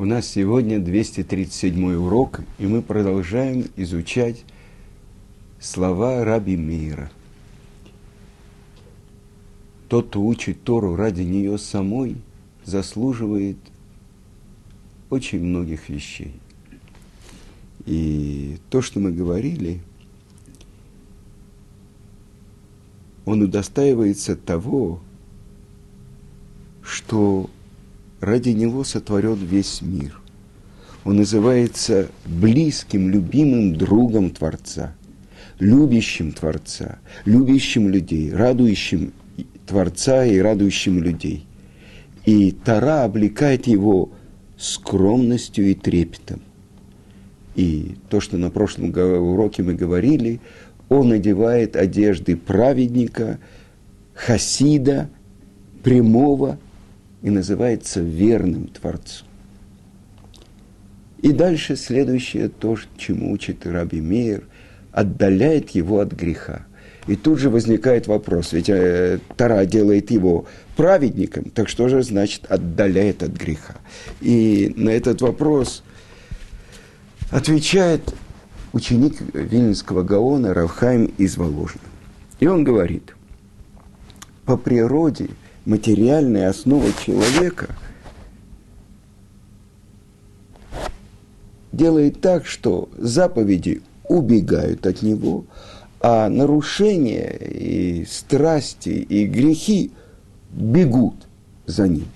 У нас сегодня 237 урок, и мы продолжаем изучать слова Раби Мира. Тот, кто учит Тору ради нее самой, заслуживает очень многих вещей. И то, что мы говорили, он удостаивается того, что ради него сотворен весь мир. Он называется близким, любимым другом Творца, любящим Творца, любящим людей, радующим Творца и радующим людей. И Тара облекает его скромностью и трепетом. И то, что на прошлом уроке мы говорили, он надевает одежды праведника, хасида, прямого и называется верным Творцом. И дальше следующее, то, чему учит Раби Мейер, отдаляет его от греха. И тут же возникает вопрос, ведь э, Тара делает его праведником, так что же значит отдаляет от греха? И на этот вопрос отвечает ученик Вильнинского Гаона Равхайм из Воложина. И он говорит, по природе материальная основа человека делает так, что заповеди убегают от него, а нарушения и страсти и грехи бегут за ним.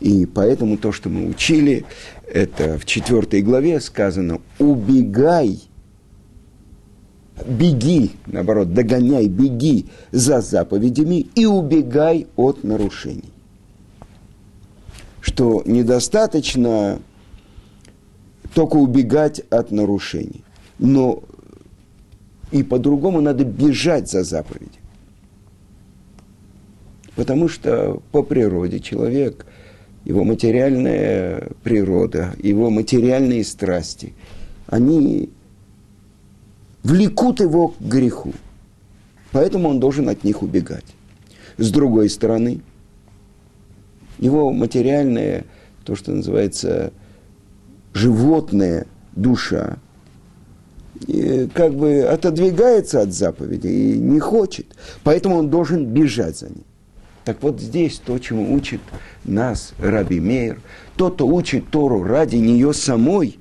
И поэтому то, что мы учили, это в четвертой главе сказано «убегай», беги, наоборот, догоняй, беги за заповедями и убегай от нарушений. Что недостаточно только убегать от нарушений, но и по-другому надо бежать за заповеди. Потому что по природе человек, его материальная природа, его материальные страсти, они влекут его к греху. Поэтому он должен от них убегать. С другой стороны, его материальная, то, что называется животная душа, как бы отодвигается от заповеди и не хочет. Поэтому он должен бежать за ним. Так вот здесь то, чему учит нас Раби Мейер, тот, кто учит Тору ради нее самой,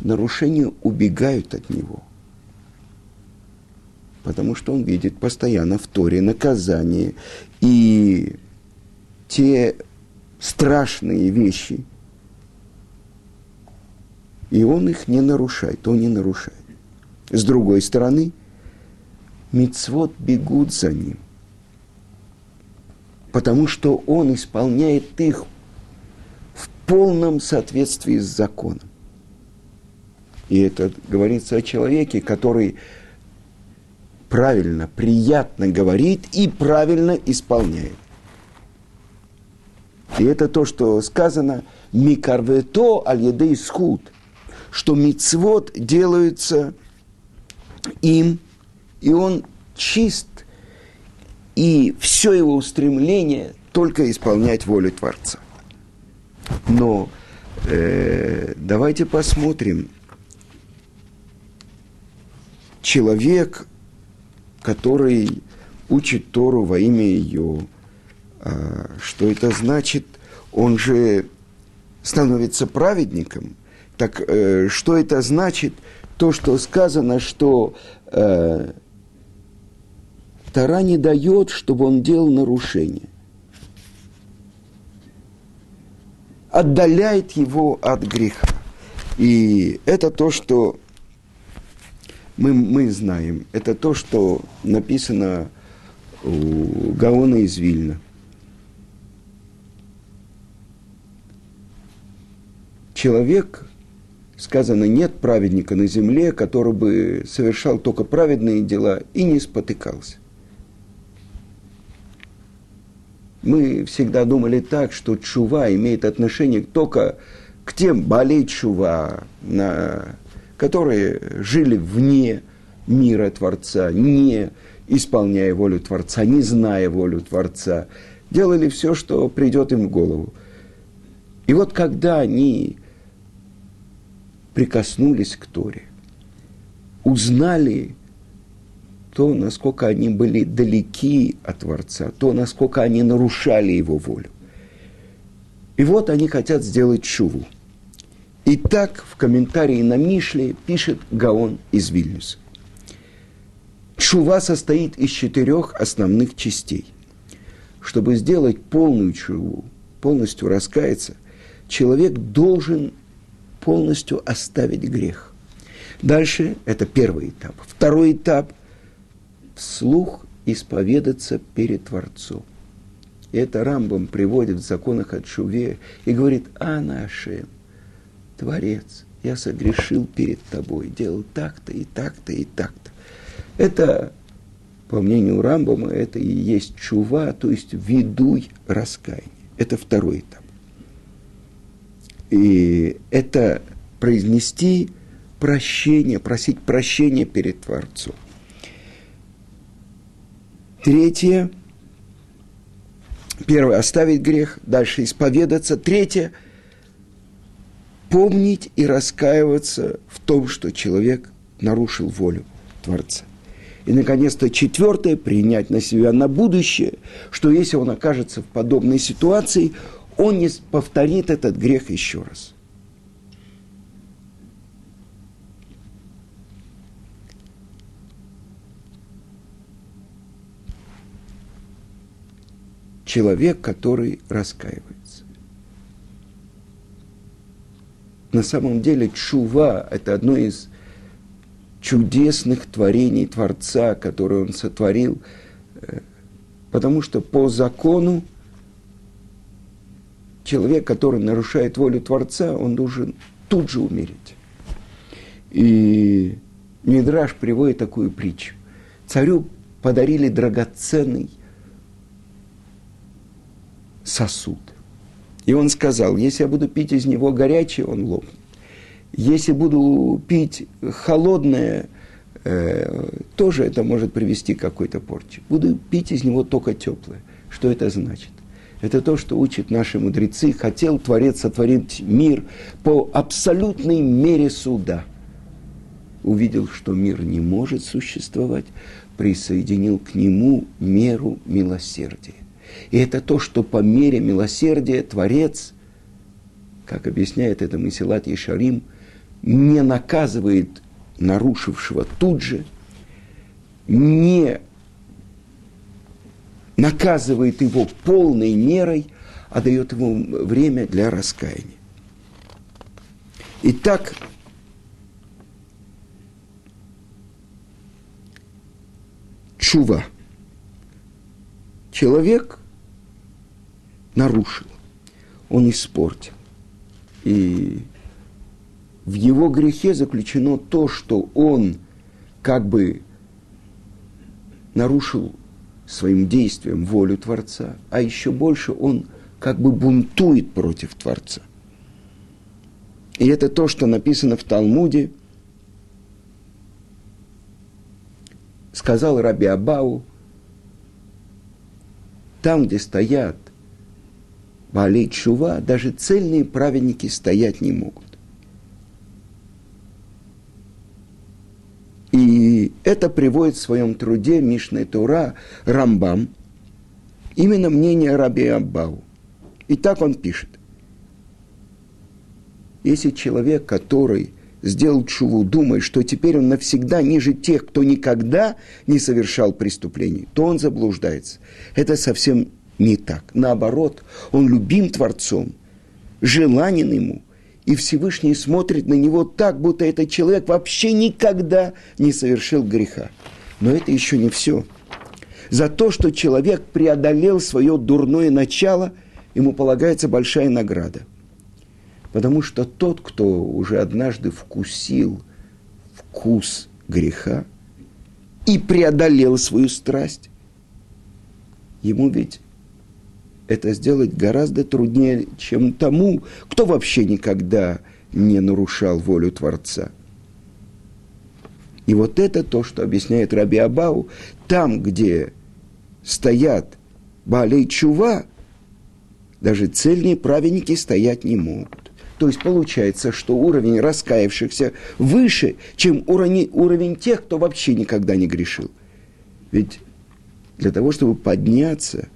нарушения убегают от него. Потому что он видит постоянно в Торе наказание и те страшные вещи, и он их не нарушает, он не нарушает. С другой стороны, мицвод бегут за ним – потому что он исполняет их в полном соответствии с законом. И это говорится о человеке, который правильно, приятно говорит и правильно исполняет. И это то, что сказано «Микарвето аль схуд», что мицвод делаются им, и он чист и все его устремление только исполнять волю Творца. Но э, давайте посмотрим. Человек, который учит Тору во имя ее, э, что это значит? Он же становится праведником. Так э, что это значит? То, что сказано, что э, Тара не дает, чтобы он делал нарушение. Отдаляет его от греха. И это то, что мы, мы знаем. Это то, что написано у Гаона из Вильна. Человек, сказано, нет праведника на земле, который бы совершал только праведные дела и не спотыкался. Мы всегда думали так, что чува имеет отношение только к тем болей чува, на, которые жили вне мира Творца, не исполняя волю Творца, не зная волю Творца, делали все, что придет им в голову. И вот когда они прикоснулись к Торе, узнали то, насколько они были далеки от Творца, то, насколько они нарушали Его волю. И вот они хотят сделать шуву. И так в комментарии на Мишле пишет Гаон из Вильнюса. Шува состоит из четырех основных частей. Чтобы сделать полную шуву, полностью раскаяться, человек должен полностью оставить грех. Дальше это первый этап. Второй этап – вслух исповедаться перед Творцом. И это Рамбам приводит в законах от Шуве и говорит, а нашем, Творец, я согрешил перед тобой, делал так-то и так-то и так-то. Это, по мнению Рамбама, это и есть чува, то есть ведуй раскаяние. Это второй этап. И это произнести прощение, просить прощения перед Творцом. Третье. Первое – оставить грех, дальше исповедаться. Третье – помнить и раскаиваться в том, что человек нарушил волю Творца. И, наконец-то, четвертое – принять на себя на будущее, что если он окажется в подобной ситуации, он не повторит этот грех еще раз. Человек, который раскаивается. На самом деле чува – это одно из чудесных творений Творца, которое Он сотворил, э, потому что по закону человек, который нарушает волю Творца, он должен тут же умереть. И Мидраш приводит такую притчу. Царю подарили драгоценный сосуд. И он сказал, если я буду пить из него горячее, он лопнет. Если буду пить холодное, э, тоже это может привести к какой-то порче. Буду пить из него только теплое. Что это значит? Это то, что учат наши мудрецы. Хотел Творец сотворить мир по абсолютной мере суда. Увидел, что мир не может существовать, присоединил к нему меру милосердия. И это то, что по мере милосердия Творец, как объясняет это Месилат Ешарим, не наказывает нарушившего тут же, не наказывает его полной мерой, а дает ему время для раскаяния. Итак, чува. Человек нарушил, он испортил. И в его грехе заключено то, что он как бы нарушил своим действием волю Творца, а еще больше он как бы бунтует против Творца. И это то, что написано в Талмуде. Сказал Раби Абау, там, где стоят Балей Чува, даже цельные праведники стоять не могут. И это приводит в своем труде Мишной Тура Рамбам, именно мнение Раби Аббау. И так он пишет. Если человек, который сделал чуву, думает, что теперь он навсегда ниже тех, кто никогда не совершал преступлений, то он заблуждается. Это совсем не так. Наоборот, он любим Творцом, желанен ему – и Всевышний смотрит на него так, будто этот человек вообще никогда не совершил греха. Но это еще не все. За то, что человек преодолел свое дурное начало, ему полагается большая награда. Потому что тот, кто уже однажды вкусил вкус греха и преодолел свою страсть, ему ведь это сделать гораздо труднее, чем тому, кто вообще никогда не нарушал волю Творца. И вот это то, что объясняет Раби Абау, там, где стоят Балей Чува, даже цельные праведники стоять не могут. То есть получается, что уровень раскаявшихся выше, чем уровень, уровень тех, кто вообще никогда не грешил. Ведь для того, чтобы подняться,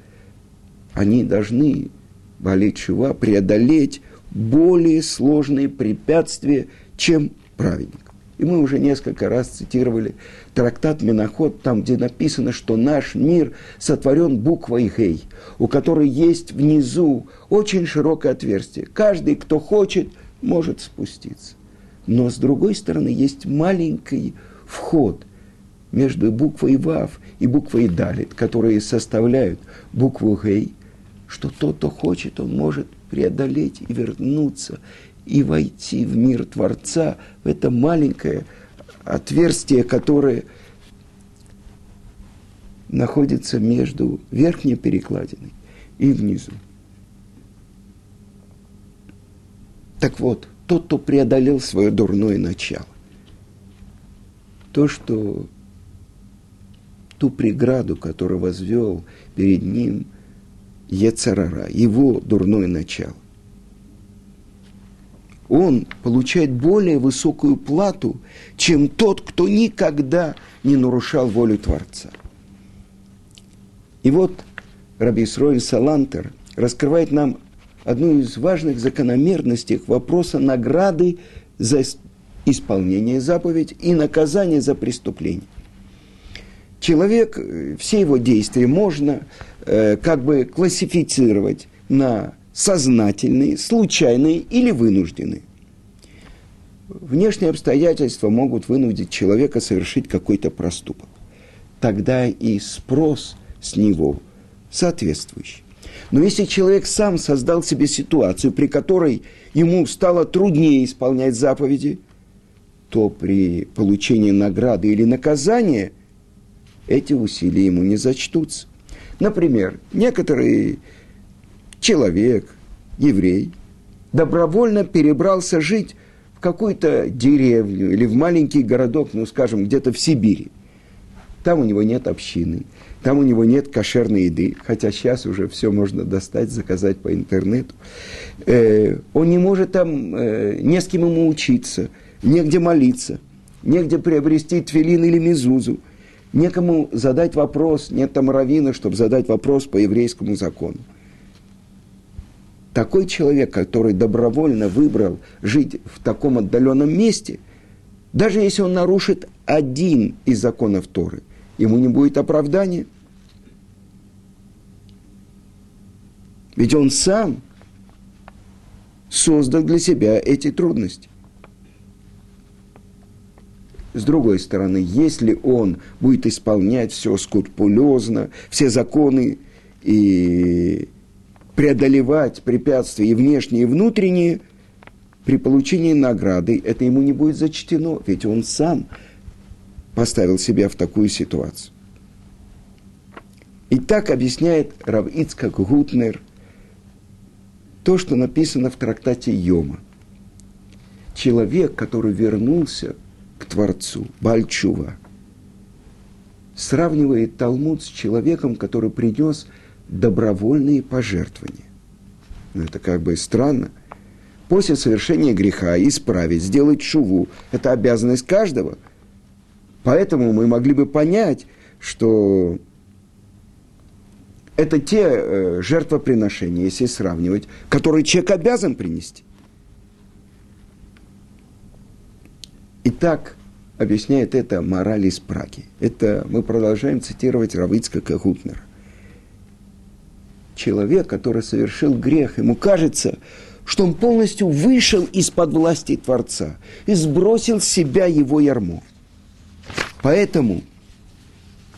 они должны, болеть чува, преодолеть более сложные препятствия, чем праведник. И мы уже несколько раз цитировали трактат Миноход, там, где написано, что наш мир сотворен буквой Гей, у которой есть внизу очень широкое отверстие. Каждый, кто хочет, может спуститься. Но с другой стороны есть маленький вход между буквой Вав и буквой Далит, которые составляют букву Гей, что тот, кто хочет, он может преодолеть и вернуться и войти в мир Творца, в это маленькое отверстие, которое находится между верхней перекладиной и внизу. Так вот, тот, кто преодолел свое дурное начало, то, что ту преграду, которую возвел перед ним Ецарара, его дурное начало, он получает более высокую плату, чем тот, кто никогда не нарушал волю Творца. И вот Раби Исроиль Салантер раскрывает нам одну из важных закономерностей вопроса награды за исполнение заповедь и наказание за преступление. Человек, э, все его действия можно э, как бы классифицировать на сознательные, случайные или вынужденные. Внешние обстоятельства могут вынудить человека совершить какой-то проступок. Тогда и спрос с него соответствующий. Но если человек сам создал себе ситуацию, при которой ему стало труднее исполнять заповеди, то при получении награды или наказания эти усилия ему не зачтутся. Например, некоторые человек, еврей, добровольно перебрался жить в какую-то деревню или в маленький городок, ну, скажем, где-то в Сибири. Там у него нет общины, там у него нет кошерной еды, хотя сейчас уже все можно достать, заказать по интернету. Э, он не может там, э, не с кем ему учиться, негде молиться, негде приобрести твилин или мезузу, некому задать вопрос, нет там равина, чтобы задать вопрос по еврейскому закону такой человек, который добровольно выбрал жить в таком отдаленном месте, даже если он нарушит один из законов Торы, ему не будет оправдания. Ведь он сам создал для себя эти трудности. С другой стороны, если он будет исполнять все скрупулезно, все законы и преодолевать препятствия и внешние, и внутренние, при получении награды это ему не будет зачтено, ведь он сам поставил себя в такую ситуацию. И так объясняет Рав Ицкак Гутнер то, что написано в трактате Йома. Человек, который вернулся к Творцу, Бальчува, сравнивает Талмуд с человеком, который принес – добровольные пожертвования. Ну, это как бы странно. После совершения греха исправить, сделать шуву – это обязанность каждого. Поэтому мы могли бы понять, что это те э, жертвоприношения, если сравнивать, которые человек обязан принести. Итак, объясняет это мораль из Праги. Это мы продолжаем цитировать Равицка Кагутнера человек, который совершил грех, ему кажется, что он полностью вышел из-под власти Творца и сбросил с себя его ярмо. Поэтому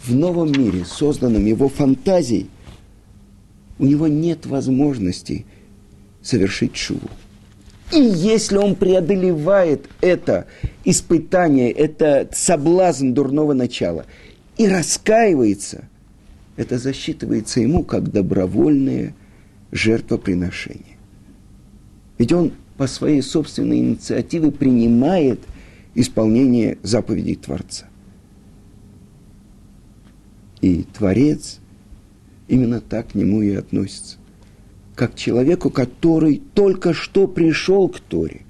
в новом мире, созданном его фантазией, у него нет возможности совершить шуву. И если он преодолевает это испытание, это соблазн дурного начала и раскаивается – это засчитывается ему как добровольное жертвоприношение. Ведь он по своей собственной инициативе принимает исполнение заповедей Творца. И Творец именно так к нему и относится. Как человеку, который только что пришел к Торе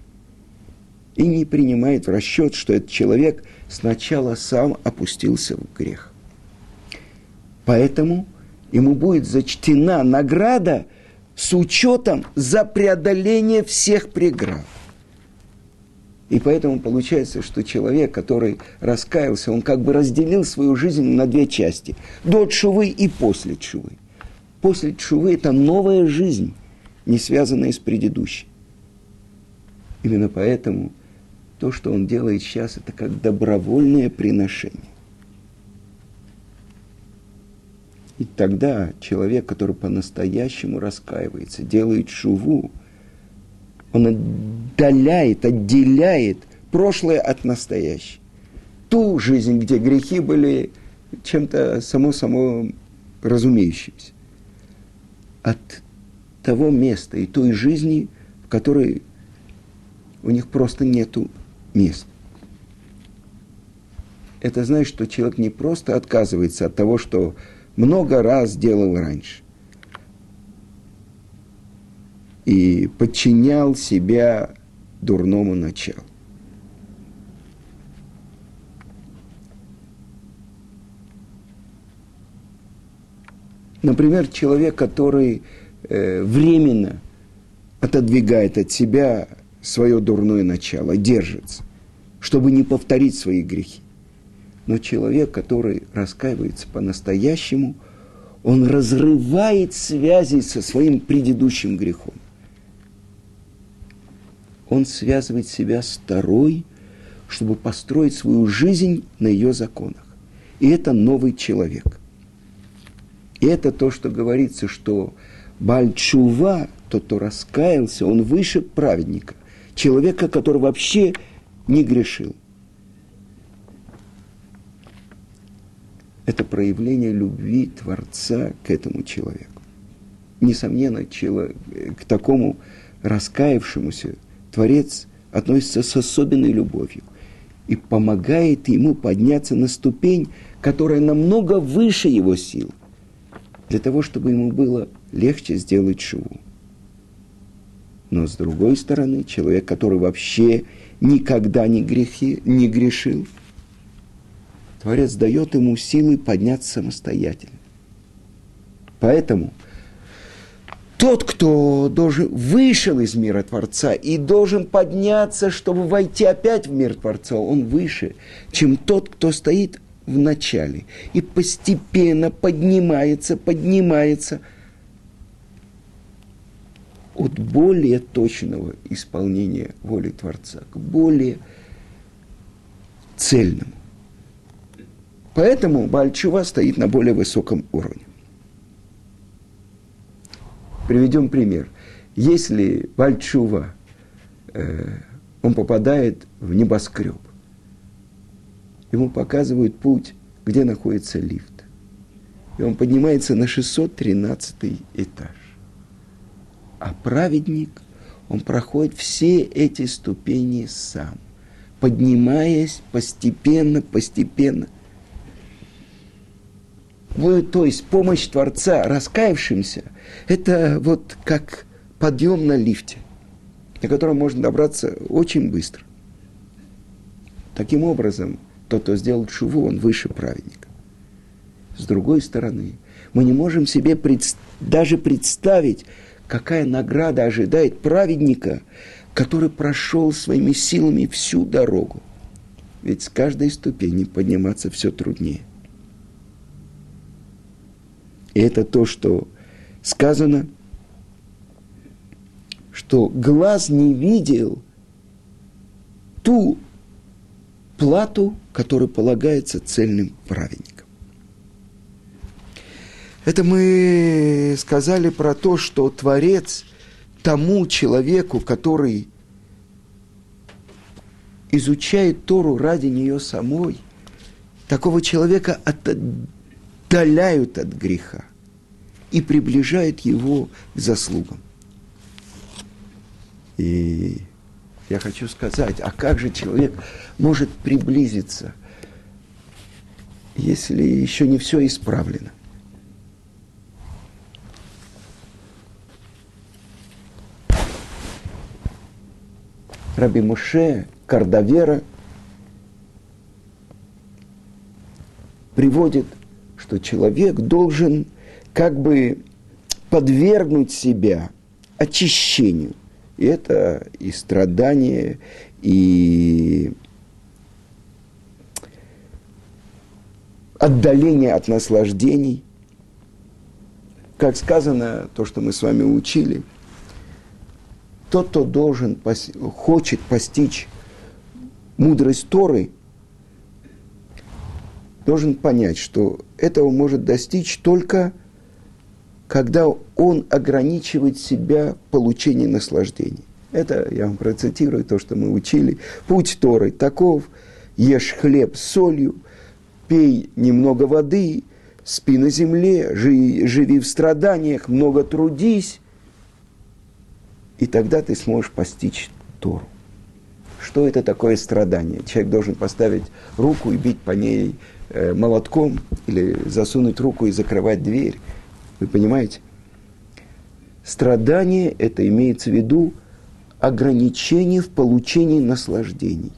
и не принимает в расчет, что этот человек сначала сам опустился в грех. Поэтому ему будет зачтена награда с учетом за преодоление всех преград. И поэтому получается, что человек, который раскаялся, он как бы разделил свою жизнь на две части. До чувы и после чувы. После чувы – это новая жизнь, не связанная с предыдущей. Именно поэтому то, что он делает сейчас, это как добровольное приношение. И тогда человек, который по-настоящему раскаивается, делает шуву, он отдаляет, отделяет прошлое от настоящего. Ту жизнь, где грехи были чем-то само-само разумеющимся. От того места и той жизни, в которой у них просто нету места. Это значит, что человек не просто отказывается от того, что много раз делал раньше. И подчинял себя дурному началу. Например, человек, который э, временно отодвигает от себя свое дурное начало, держится, чтобы не повторить свои грехи. Но человек, который раскаивается по-настоящему, он разрывает связи со своим предыдущим грехом. Он связывает себя с второй, чтобы построить свою жизнь на ее законах. И это новый человек. И это то, что говорится, что Бальчува, тот, кто раскаялся, он выше праведника, человека, который вообще не грешил – это проявление любви Творца к этому человеку. Несомненно, к такому раскаявшемуся Творец относится с особенной любовью и помогает ему подняться на ступень, которая намного выше его сил, для того, чтобы ему было легче сделать шуву. Но с другой стороны, человек, который вообще никогда не, грехи, не грешил – Творец дает ему силы подняться самостоятельно. Поэтому тот, кто должен, вышел из мира Творца и должен подняться, чтобы войти опять в мир Творца, он выше, чем тот, кто стоит в начале и постепенно поднимается, поднимается от более точного исполнения воли Творца к более цельному. Поэтому Бальчува стоит на более высоком уровне. Приведем пример. Если Бальчува, э, он попадает в небоскреб, ему показывают путь, где находится лифт. И он поднимается на 613 этаж. А праведник, он проходит все эти ступени сам, поднимаясь постепенно, постепенно то есть помощь Творца раскаявшимся, это вот как подъем на лифте, на котором можно добраться очень быстро. Таким образом, тот, кто сделал шуву, он выше праведника. С другой стороны, мы не можем себе пред... даже представить, какая награда ожидает праведника, который прошел своими силами всю дорогу. Ведь с каждой ступени подниматься все труднее – и это то, что сказано, что глаз не видел ту плату, которая полагается цельным праведникам. Это мы сказали про то, что Творец тому человеку, который изучает Тору ради нее самой, такого человека отдаляют от греха и приближают его к заслугам. И я хочу сказать, а как же человек может приблизиться, если еще не все исправлено? Раби Муше Кардавера приводит, что человек должен как бы подвергнуть себя очищению – и это и страдание, и отдаление от наслаждений. Как сказано, то, что мы с вами учили, тот, кто должен, хочет постичь мудрость Торы, должен понять, что этого может достичь только когда он ограничивает себя в получении наслаждений. Это я вам процитирую то, что мы учили. Путь Торы таков, ешь хлеб с солью, пей немного воды, спи на земле, живи, живи в страданиях, много трудись, и тогда ты сможешь постичь Тору. Что это такое страдание? Человек должен поставить руку и бить по ней э, молотком или засунуть руку и закрывать дверь. Вы понимаете? Страдание – это имеется в виду ограничение в получении наслаждений.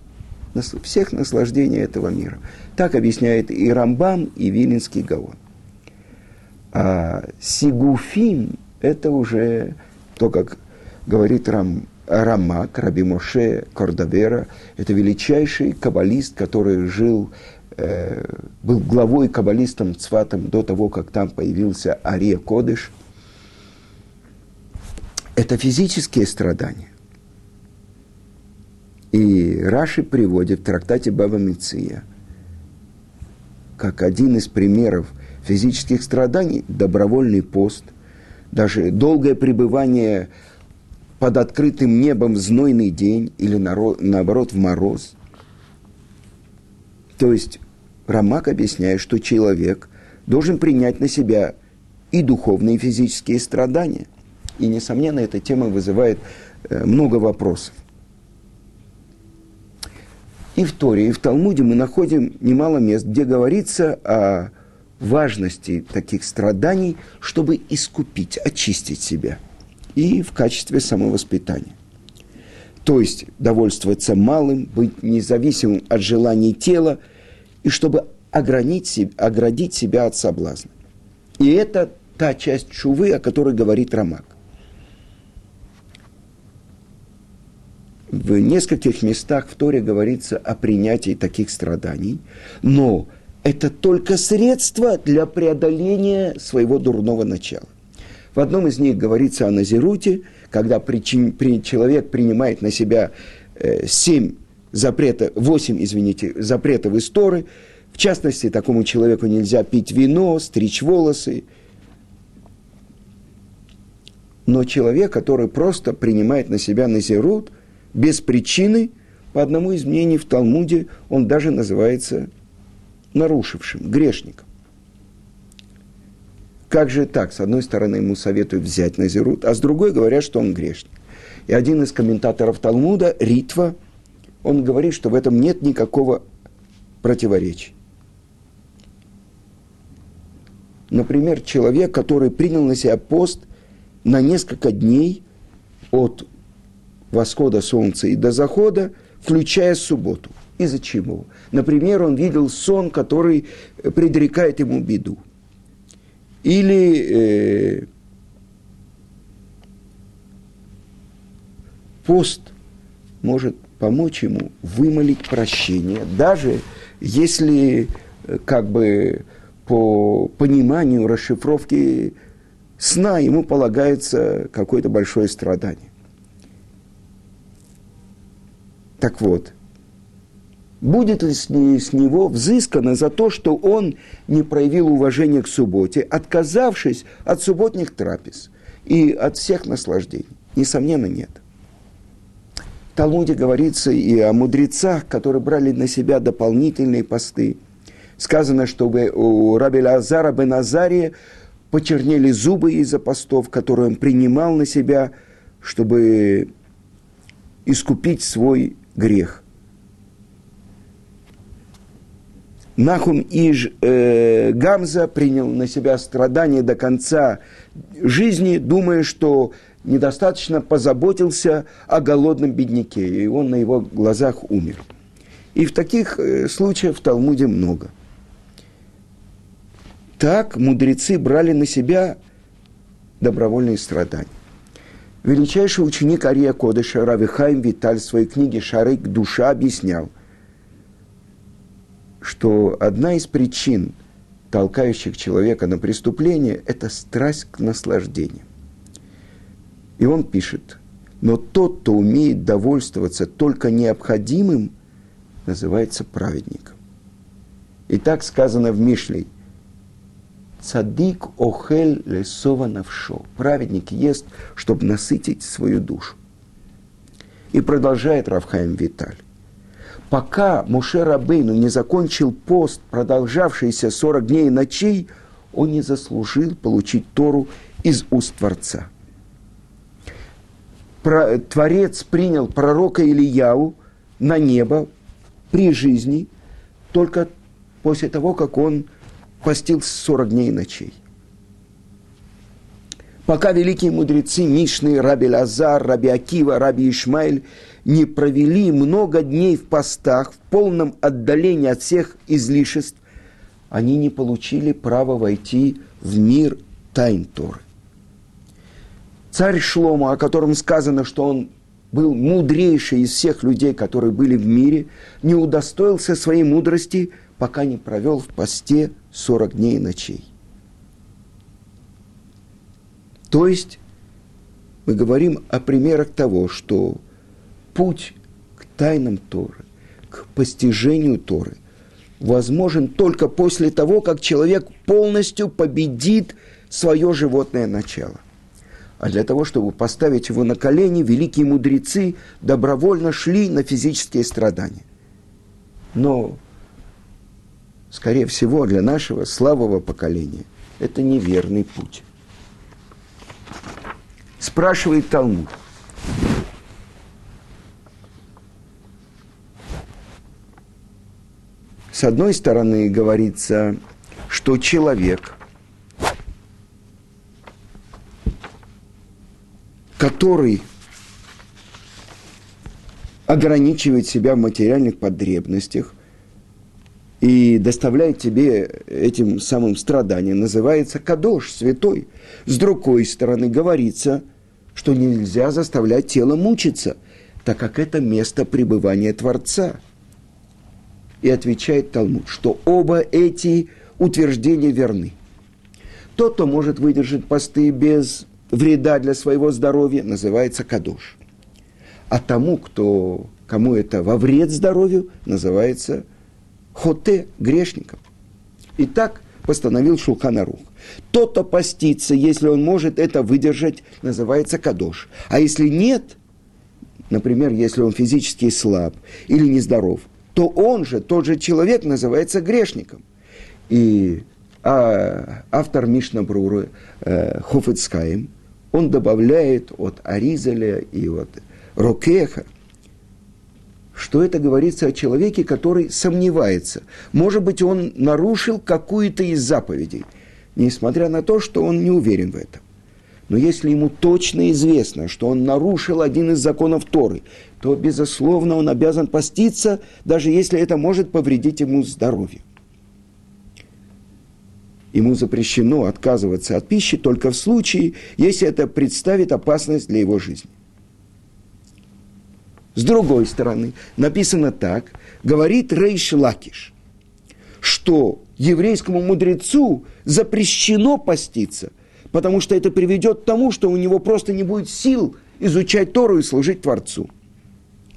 Всех наслаждений этого мира. Так объясняет и Рамбам, и Вилинский Гаон. А Сигуфим – это уже то, как говорит Рам, Рамак, Раби Моше Кордавера, это величайший каббалист, который жил, был главой каббалистом Цватом до того, как там появился Ария Кодыш. Это физические страдания. И Раши приводит в трактате Баба Миция как один из примеров физических страданий добровольный пост, даже долгое пребывание под открытым небом в знойный день или наоборот в мороз. То есть Рамак объясняет, что человек должен принять на себя и духовные, и физические страдания. И, несомненно, эта тема вызывает э, много вопросов. И в Торе, и в Талмуде мы находим немало мест, где говорится о важности таких страданий, чтобы искупить, очистить себя – и в качестве самовоспитания. То есть довольствоваться малым, быть независимым от желаний тела, и чтобы огранить, оградить себя от соблазна. И это та часть чувы, о которой говорит Рамак. В нескольких местах в Торе говорится о принятии таких страданий, но это только средство для преодоления своего дурного начала. В одном из них говорится о Назируте, когда причин, при, человек принимает на себя э, семь запрета, восемь, извините, запретов из Торы. В частности, такому человеку нельзя пить вино, стричь волосы. Но человек, который просто принимает на себя Назирут без причины, по одному из мнений в Талмуде, он даже называется нарушившим, грешником. Как же так? С одной стороны, ему советуют взять Назирут, а с другой говорят, что он грешник. И один из комментаторов Талмуда, Ритва, он говорит, что в этом нет никакого противоречия. Например, человек, который принял на себя пост на несколько дней от восхода солнца и до захода, включая субботу. Из-за чего? Например, он видел сон, который предрекает ему беду или э, пост может помочь ему вымолить прощение, даже если э, как бы по пониманию расшифровки сна ему полагается какое-то большое страдание. Так вот, будет ли с, него взыскано за то, что он не проявил уважения к субботе, отказавшись от субботних трапез и от всех наслаждений? Несомненно, нет. Талмуде говорится и о мудрецах, которые брали на себя дополнительные посты. Сказано, что у раби Лазара бен Азария почернели зубы из-за постов, которые он принимал на себя, чтобы искупить свой грех – Нахум Иж э, Гамза принял на себя страдания до конца жизни, думая, что недостаточно позаботился о голодном бедняке, и он на его глазах умер. И в таких э, случаях в Талмуде много. Так мудрецы брали на себя добровольные страдания. Величайший ученик Ария Кодыша Равихайм Виталь в своей книге «Шарык. Душа» объяснял, что одна из причин, толкающих человека на преступление, это страсть к наслаждению. И он пишет, но тот, кто умеет довольствоваться только необходимым, называется праведником. И так сказано в Мишлей – Цадик охель лесова навшо. Праведник ест, чтобы насытить свою душу. И продолжает Равхаим Виталь. Пока Муше Рабейну не закончил пост, продолжавшийся 40 дней и ночей, он не заслужил получить Тору из уст Творца. Творец принял пророка Ильяу на небо при жизни только после того, как он постился 40 дней и ночей. Пока великие мудрецы Мишны, Раби Лазар, Раби Акива, Раби Ишмаэль не провели много дней в постах, в полном отдалении от всех излишеств, они не получили права войти в мир тайн Торы. Царь Шлома, о котором сказано, что он был мудрейший из всех людей, которые были в мире, не удостоился своей мудрости, пока не провел в посте 40 дней и ночей. То есть мы говорим о примерах того, что путь к тайнам Торы, к постижению Торы возможен только после того, как человек полностью победит свое животное начало. А для того, чтобы поставить его на колени, великие мудрецы добровольно шли на физические страдания. Но скорее всего, для нашего слабого поколения это неверный путь. Спрашивает Талмуд. С одной стороны, говорится, что человек, который ограничивает себя в материальных потребностях, и доставляет тебе этим самым страданием, называется кадош, святой. С другой стороны, говорится, что нельзя заставлять тело мучиться, так как это место пребывания Творца. И отвечает Талмуд, что оба эти утверждения верны. Тот, кто может выдержать посты без вреда для своего здоровья, называется кадош. А тому, кто, кому это во вред здоровью, называется хоте грешников. И так постановил Шулханарух. Тот, кто постится, если он может это выдержать, называется кадош. А если нет, например, если он физически слаб или нездоров, то он же, тот же человек, называется грешником. И а, автор Мишна Бруры э, Хофицкаем, он добавляет от Аризеля и от Рокеха – что это говорится о человеке, который сомневается. Может быть, он нарушил какую-то из заповедей, несмотря на то, что он не уверен в этом. Но если ему точно известно, что он нарушил один из законов Торы, то, безусловно, он обязан поститься, даже если это может повредить ему здоровье. Ему запрещено отказываться от пищи только в случае, если это представит опасность для его жизни. С другой стороны, написано так, говорит Рейш Лакиш, что еврейскому мудрецу запрещено поститься, потому что это приведет к тому, что у него просто не будет сил изучать Тору и служить Творцу.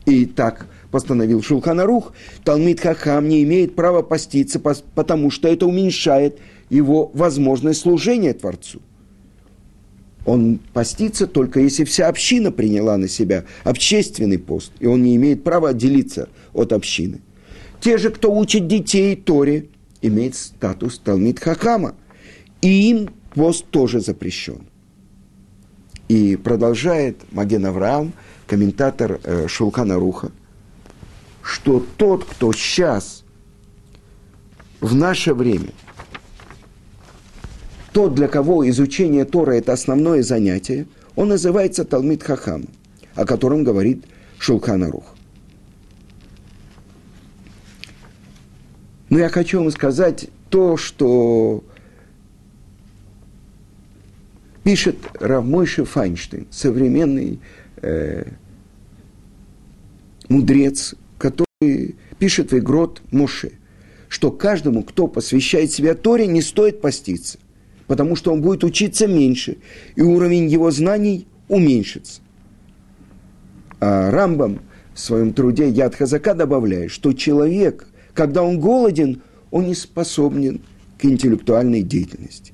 И так постановил Шулханарух, Талмит Хахам не имеет права поститься, потому что это уменьшает его возможность служения Творцу. Он постится только если вся община приняла на себя общественный пост, и он не имеет права отделиться от общины. Те же, кто учит детей Торе, имеют статус Талмит Хахама, и им пост тоже запрещен. И продолжает Маген Авраам, комментатор э, Руха, что тот, кто сейчас, в наше время – тот, для кого изучение Тора – это основное занятие, он называется Талмит Хахам, о котором говорит Шулханарух. Но я хочу вам сказать то, что пишет Равмойши Файнштейн, современный э, мудрец, который пишет в Игрот Моше, что каждому, кто посвящает себя Торе, не стоит поститься, потому что он будет учиться меньше, и уровень его знаний уменьшится. А Рамбам в своем труде Яд Хазака добавляет, что человек, когда он голоден, он не способен к интеллектуальной деятельности.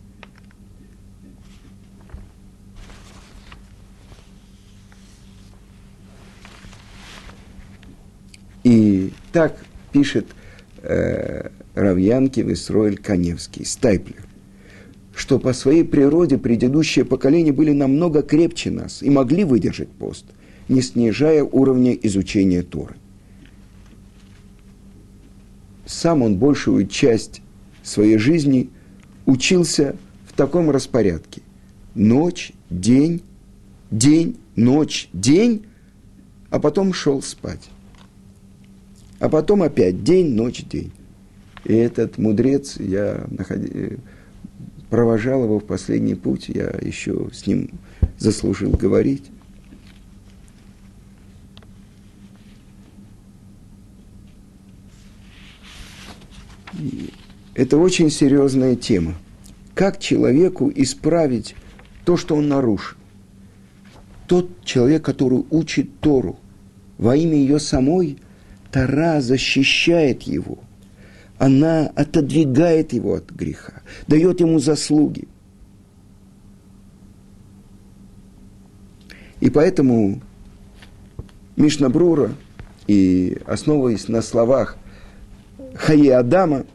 И так пишет э, Равьянки Висроэль Каневский, Стайплер, что по своей природе предыдущие поколения были намного крепче нас и могли выдержать пост, не снижая уровня изучения Торы. Сам он большую часть своей жизни учился в таком распорядке. Ночь, день, день, ночь, день, а потом шел спать. А потом опять день, ночь, день. И этот мудрец, я находи, провожал его в последний путь, я еще с ним заслужил говорить. Это очень серьезная тема. Как человеку исправить то, что он нарушил? Тот человек, который учит Тору во имя ее самой – Тара защищает его. Она отодвигает его от греха, дает ему заслуги. И поэтому Мишнабрура, и основываясь на словах Хаи Адама,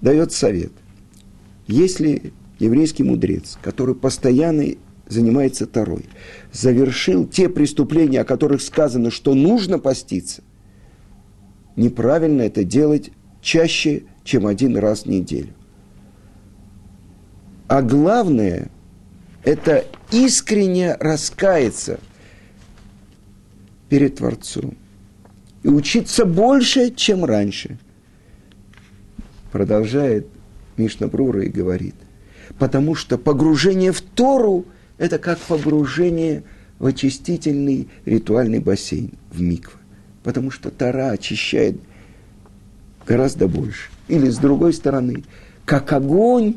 дает совет. Если еврейский мудрец, который постоянно занимается Тарой, завершил те преступления, о которых сказано, что нужно поститься, неправильно это делать чаще, чем один раз в неделю. А главное – это искренне раскаяться перед Творцом и учиться больше, чем раньше. Продолжает Мишна Брура и говорит, потому что погружение в Тору – это как погружение в очистительный ритуальный бассейн, в миквы. Потому что Тара очищает гораздо больше. Или с другой стороны, как огонь,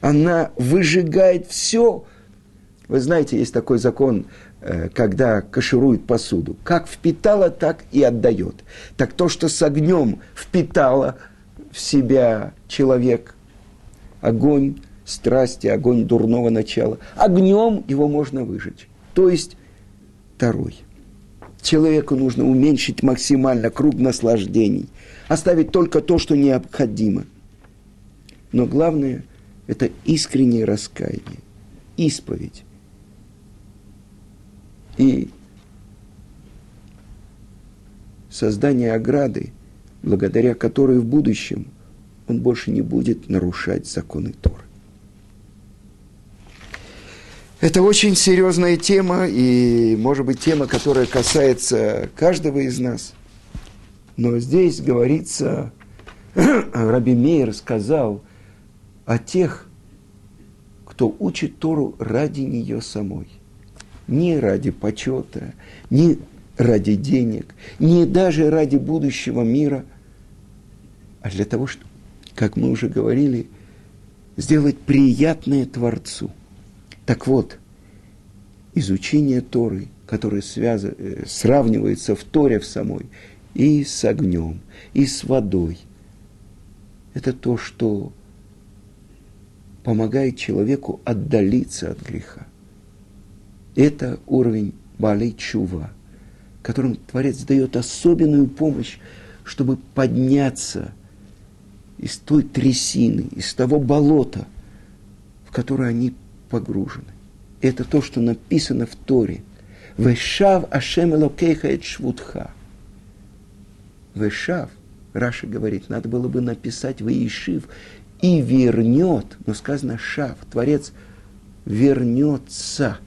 она выжигает все. Вы знаете, есть такой закон, э, когда каширует посуду. Как впитала, так и отдает. Так то, что с огнем впитала в себя человек, огонь страсти, огонь дурного начала. Огнем его можно выжечь. То есть второй. Человеку нужно уменьшить максимально круг наслаждений, оставить только то, что необходимо. Но главное – это искреннее раскаяние, исповедь. И создание ограды, благодаря которой в будущем он больше не будет нарушать законы Торы. Это очень серьезная тема, и, может быть, тема, которая касается каждого из нас. Но здесь говорится, Раби Мейер сказал о тех, кто учит Тору ради нее самой. Не ради почета, не ради денег, не даже ради будущего мира, а для того, чтобы, как мы уже говорили, сделать приятное Творцу – так вот, изучение Торы, которое связано, э, сравнивается в Торе в самой, и с огнем, и с водой, это то, что помогает человеку отдалиться от греха. Это уровень Балей Чува, которым Творец дает особенную помощь, чтобы подняться из той трясины, из того болота, в которое они погружены. Это то, что написано в Торе. Вешав Ашем Элокейха швудха. Вешав, Раша говорит, надо было бы написать Ваишив и вернет, но сказано Шав, Творец вернется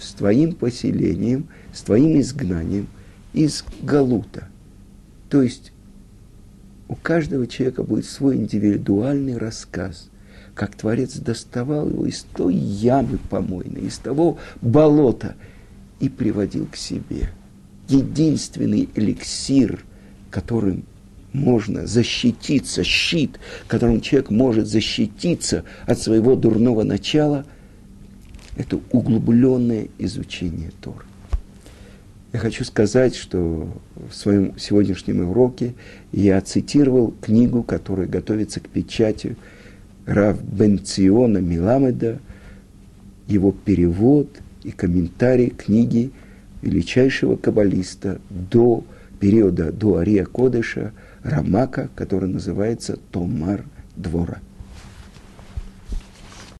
с твоим поселением, с твоим изгнанием из Галута. То есть у каждого человека будет свой индивидуальный рассказ, как Творец доставал его из той ямы помойной, из того болота и приводил к себе. Единственный эликсир, которым можно защититься, щит, которым человек может защититься от своего дурного начала, это углубленное изучение Тора. Я хочу сказать, что в своем сегодняшнем уроке я цитировал книгу, которая готовится к печати Рав Бенциона Миламеда, его перевод и комментарий книги величайшего каббалиста до периода до Ария Кодыша Рамака, который называется Томар Двора.